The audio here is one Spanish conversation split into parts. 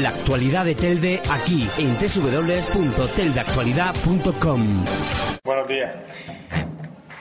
La actualidad de Telde aquí en www.teldeactualidad.com. Buenos días.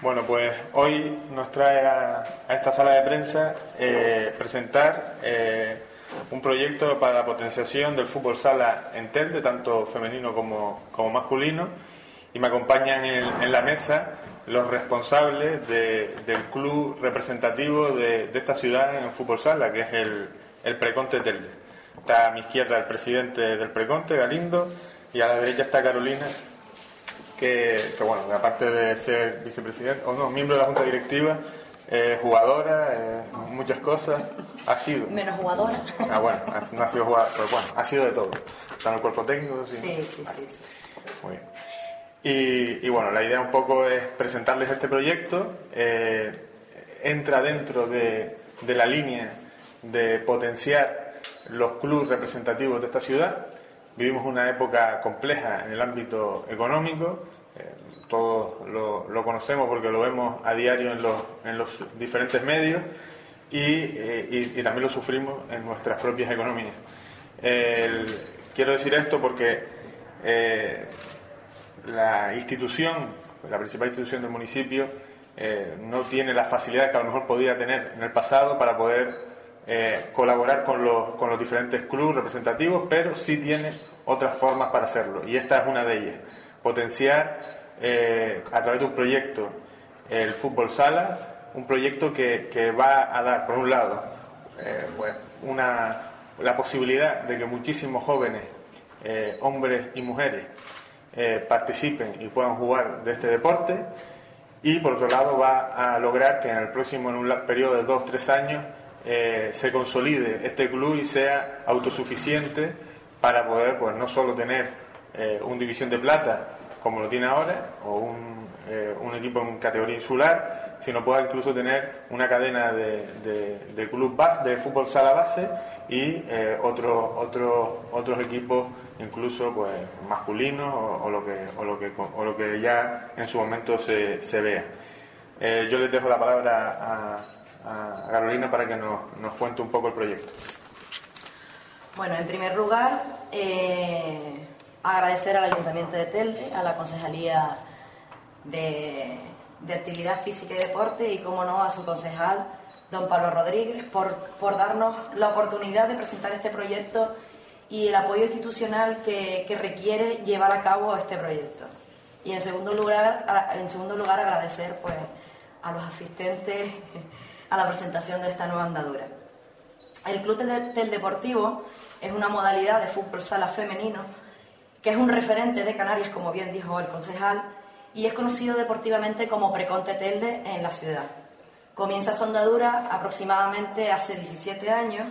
Bueno, pues hoy nos trae a, esta sala de prensa eh, presentar eh, un proyecto para la potenciación del fútbol sala en Telde, tanto femenino como, masculino y me acompañan en, la mesa los responsables del club representativo de, esta ciudad en el fútbol sala, que es el, el Preconte Telde. Está a mi izquierda el presidente del Preconte, Galindo, y a la derecha está Carolina, que, bueno, aparte de ser vicepresidente, o no, miembro de la Junta Directiva, jugadora, muchas cosas, ha sido. Menos jugadora. Ah, bueno, no ha sido jugadora, pero bueno, ha sido de todo. Está en el cuerpo técnico, sí. Sí, sí, sí. Muy bien. Y, bueno, la idea un poco es presentarles este proyecto. Eh, entra dentro de, la línea de potenciar los clubes representativos de esta ciudad. Vivimos una época compleja en el ámbito económico. Eh, todos lo, conocemos porque lo vemos a diario en los, en los diferentes medios y, eh, también lo sufrimos en nuestras propias economías. quiero decir esto porque la institución, la principal institución del municipio, eh, no tiene las facilidades que a lo mejor podía tener en el pasado para poder eh, colaborar con los, con los diferentes clubes representativos, pero sí tiene otras formas para hacerlo. Y esta es una de ellas. Potenciar eh, a través de un proyecto el fútbol sala, un proyecto que, que va a dar, por un lado, pues una, la posibilidad de que muchísimos jóvenes, hombres y mujeres, eh, participen y puedan jugar de este deporte y por otro lado va a lograr que en el próximo en un periodo de dos tres años eh, se consolide este club y sea autosuficiente para poder pues no solo tener eh, un división de plata como lo tiene ahora o un eh, equipo en categoría insular, sino pueda incluso tener una cadena de, de, club base, de fútbol sala base y eh, otros otros otros equipos incluso pues masculinos o, lo que o lo que o lo que ya en su momento se, se vea. Yo les dejo la palabra a, a Carolina para que nos, cuente un poco el proyecto. Bueno, en primer lugar, agradecer al Ayuntamiento de Telde, a la Concejalía de, Actividad Física y Deporte y, como no, a su concejal, don Pablo Rodríguez, por, por darnos la oportunidad de presentar este proyecto y el apoyo institucional que, que, requiere llevar a cabo este proyecto. Y en segundo lugar, en segundo lugar agradecer pues, a los asistentes a la presentación de esta nueva andadura. El Club del Deportivo es una modalidad de fútbol sala femenino que es un referente de Canarias, como bien dijo el concejal, y es conocido deportivamente como Preconte Telde en la ciudad. Comienza su andadura aproximadamente hace 17 años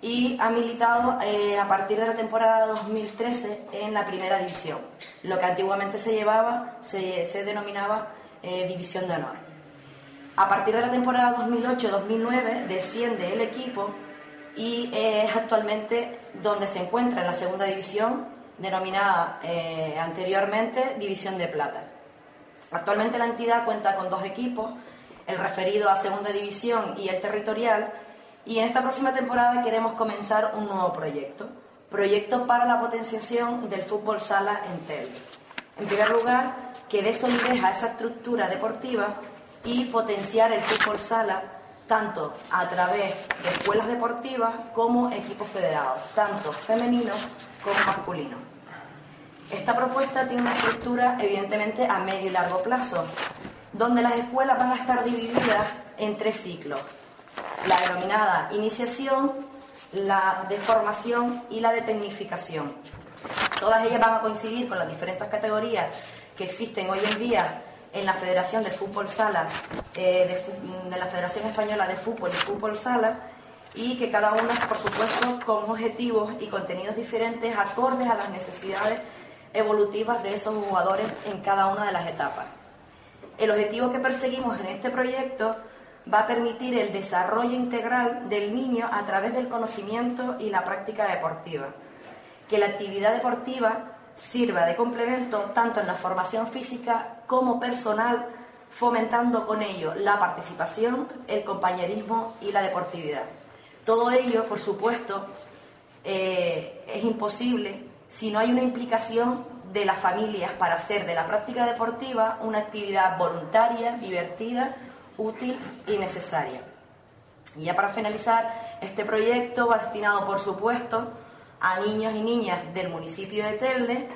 y ha militado eh, a partir de la temporada 2013 en la primera división, lo que antiguamente se llevaba, se, denominaba eh, División de Honor. A partir de la temporada 2008-2009 desciende el equipo y eh, es actualmente donde se encuentra en la segunda división, denominada anteriormente División de Plata. Actualmente la entidad cuenta con dos equipos, el referido a Segunda División y el territorial, y en esta próxima temporada queremos comenzar un nuevo proyecto, proyecto para la potenciación del fútbol sala en Telde. En primer lugar, que dé solidez a esa estructura deportiva y potenciar el fútbol sala tanto a través de escuelas deportivas como equipos federados, tanto femeninos como masculinos. Esta propuesta tiene una estructura evidentemente a medio y largo plazo, donde las escuelas van a estar divididas en tres ciclos. La denominada iniciación, la de formación y la de tecnificación. Todas ellas van a coincidir con las diferentes categorías que existen hoy en día en la Federación de Fútbol Sala, eh, de, la Federación Española de Fútbol y Fútbol Sala, y que cada uno, por supuesto, con objetivos y contenidos diferentes acordes a las necesidades evolutivas de esos jugadores en cada una de las etapas. El objetivo que perseguimos en este proyecto va a permitir el desarrollo integral del niño a través del conocimiento y la práctica deportiva. Que la actividad deportiva sirva de complemento tanto en la formación física como personal, fomentando con ello la participación, el compañerismo y la deportividad. Todo ello, por supuesto, eh, es imposible si no hay una implicación de las familias para hacer de la práctica deportiva una actividad voluntaria, divertida, útil y necesaria. Y ya para finalizar, este proyecto va destinado, por supuesto, a niños y niñas del municipio de Telde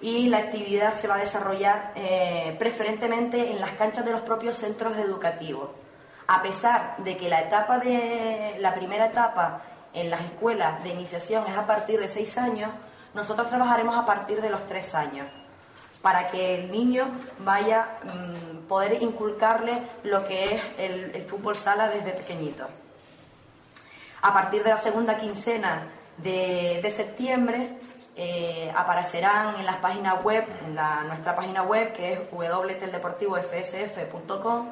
y la actividad se va a desarrollar eh, preferentemente en las canchas de los propios centros educativos. A pesar de que la etapa de la primera etapa en las escuelas de iniciación es a partir de seis años, nosotros trabajaremos a partir de los tres años para que el niño vaya mm, poder inculcarle lo que es el, fútbol sala desde pequeñito. A partir de la segunda quincena de, septiembre eh, aparecerán en las páginas web, en nuestra página web que es www.teldeportivofsf.com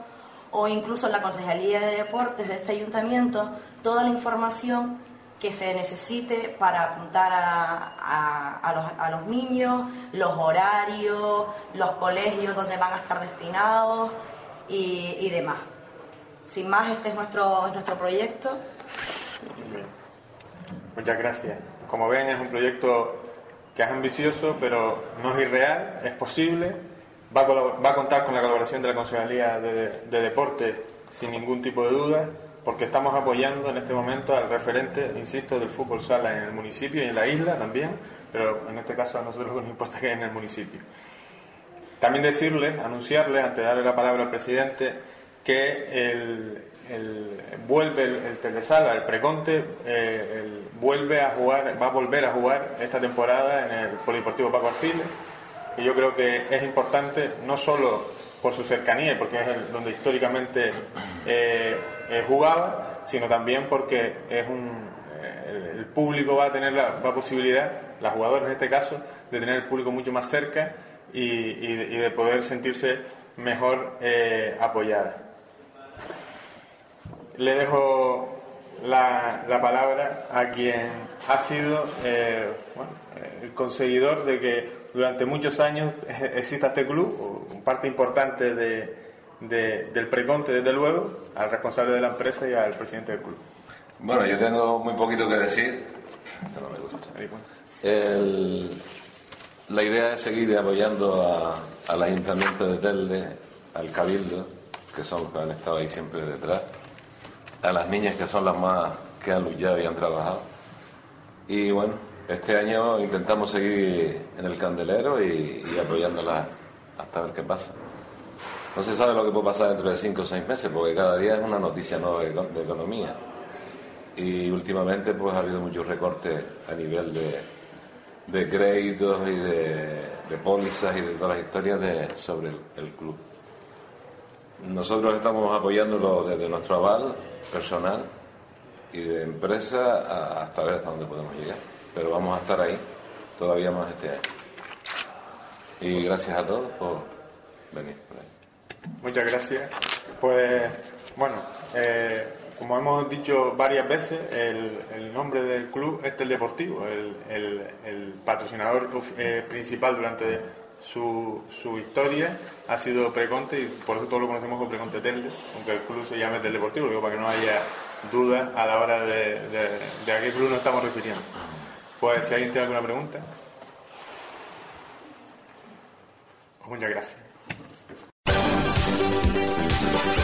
o incluso en la Concejalía de Deportes de este ayuntamiento toda la información que se necesite para apuntar a, los, niños, los horarios, los colegios donde van a estar destinados y, demás. Sin más, este es nuestro, nuestro proyecto. Muchas gracias. Como ven, es un proyecto que es ambicioso, pero no es irreal, es posible. Va a, contar con la colaboración de la Concejalía de, de Deporte sin ningún tipo de duda porque estamos apoyando en este momento al referente, insisto, del fútbol sala en el municipio y en la isla también, pero en este caso a nosotros nos importa que en el municipio. También decirle, anunciarle, antes de darle la palabra al presidente, que el, vuelve el, Telesala, el Preconte, eh, vuelve a jugar, va a volver a jugar esta temporada en el Polideportivo Paco Arfiles, que yo creo que es importante no solo por su cercanía, porque es donde históricamente eh, jugaba, sino también porque es un, eh, el, público va a tener la, posibilidad, la jugadora en este caso, de tener el público mucho más cerca y, de, poder sentirse mejor apoyada. Le dejo la, la, palabra a quien ha sido el conseguidor de que durante muchos años exista este club, parte importante de, del preconte, desde luego, al responsable de la empresa y al presidente del club. Bueno, yo tengo muy poquito que decir, no me gusta. la idea es seguir apoyando al Ayuntamiento de Telde, al Cabildo, que son los que han estado ahí siempre detrás, a las niñas que son las más que han luchado y han trabajado. Y bueno, este año intentamos seguir en el candelero y, y apoyándola hasta ver qué pasa. No se sabe lo que puede pasar dentro de cinco o seis meses, porque cada día es una noticia nueva de, economía. Y últimamente pues ha habido muchos recortes a nivel de, créditos y de, pólizas y de todas las historias de, sobre el, club. Nosotros estamos apoyándolo desde nuestro aval personal y de empresa hasta ver hasta dónde podemos llegar. Pero vamos a estar ahí todavía más este año. Y gracias a todos por venir. Muchas gracias. Pues bueno, eh, como hemos dicho varias veces, el, nombre del club es el Deportivo, el, patrocinador eh, principal durante su, su, historia ha sido Preconte y por eso todos lo conocemos como Preconte Telde, aunque el club se llame Del Deportivo, digo para que no haya dudas a la hora de, de a qué club nos estamos refiriendo. Pues si alguien tiene alguna pregunta. Pues muchas gracias.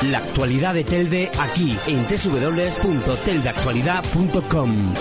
La actualidad de Telde aquí en www.teldeactualidad.com.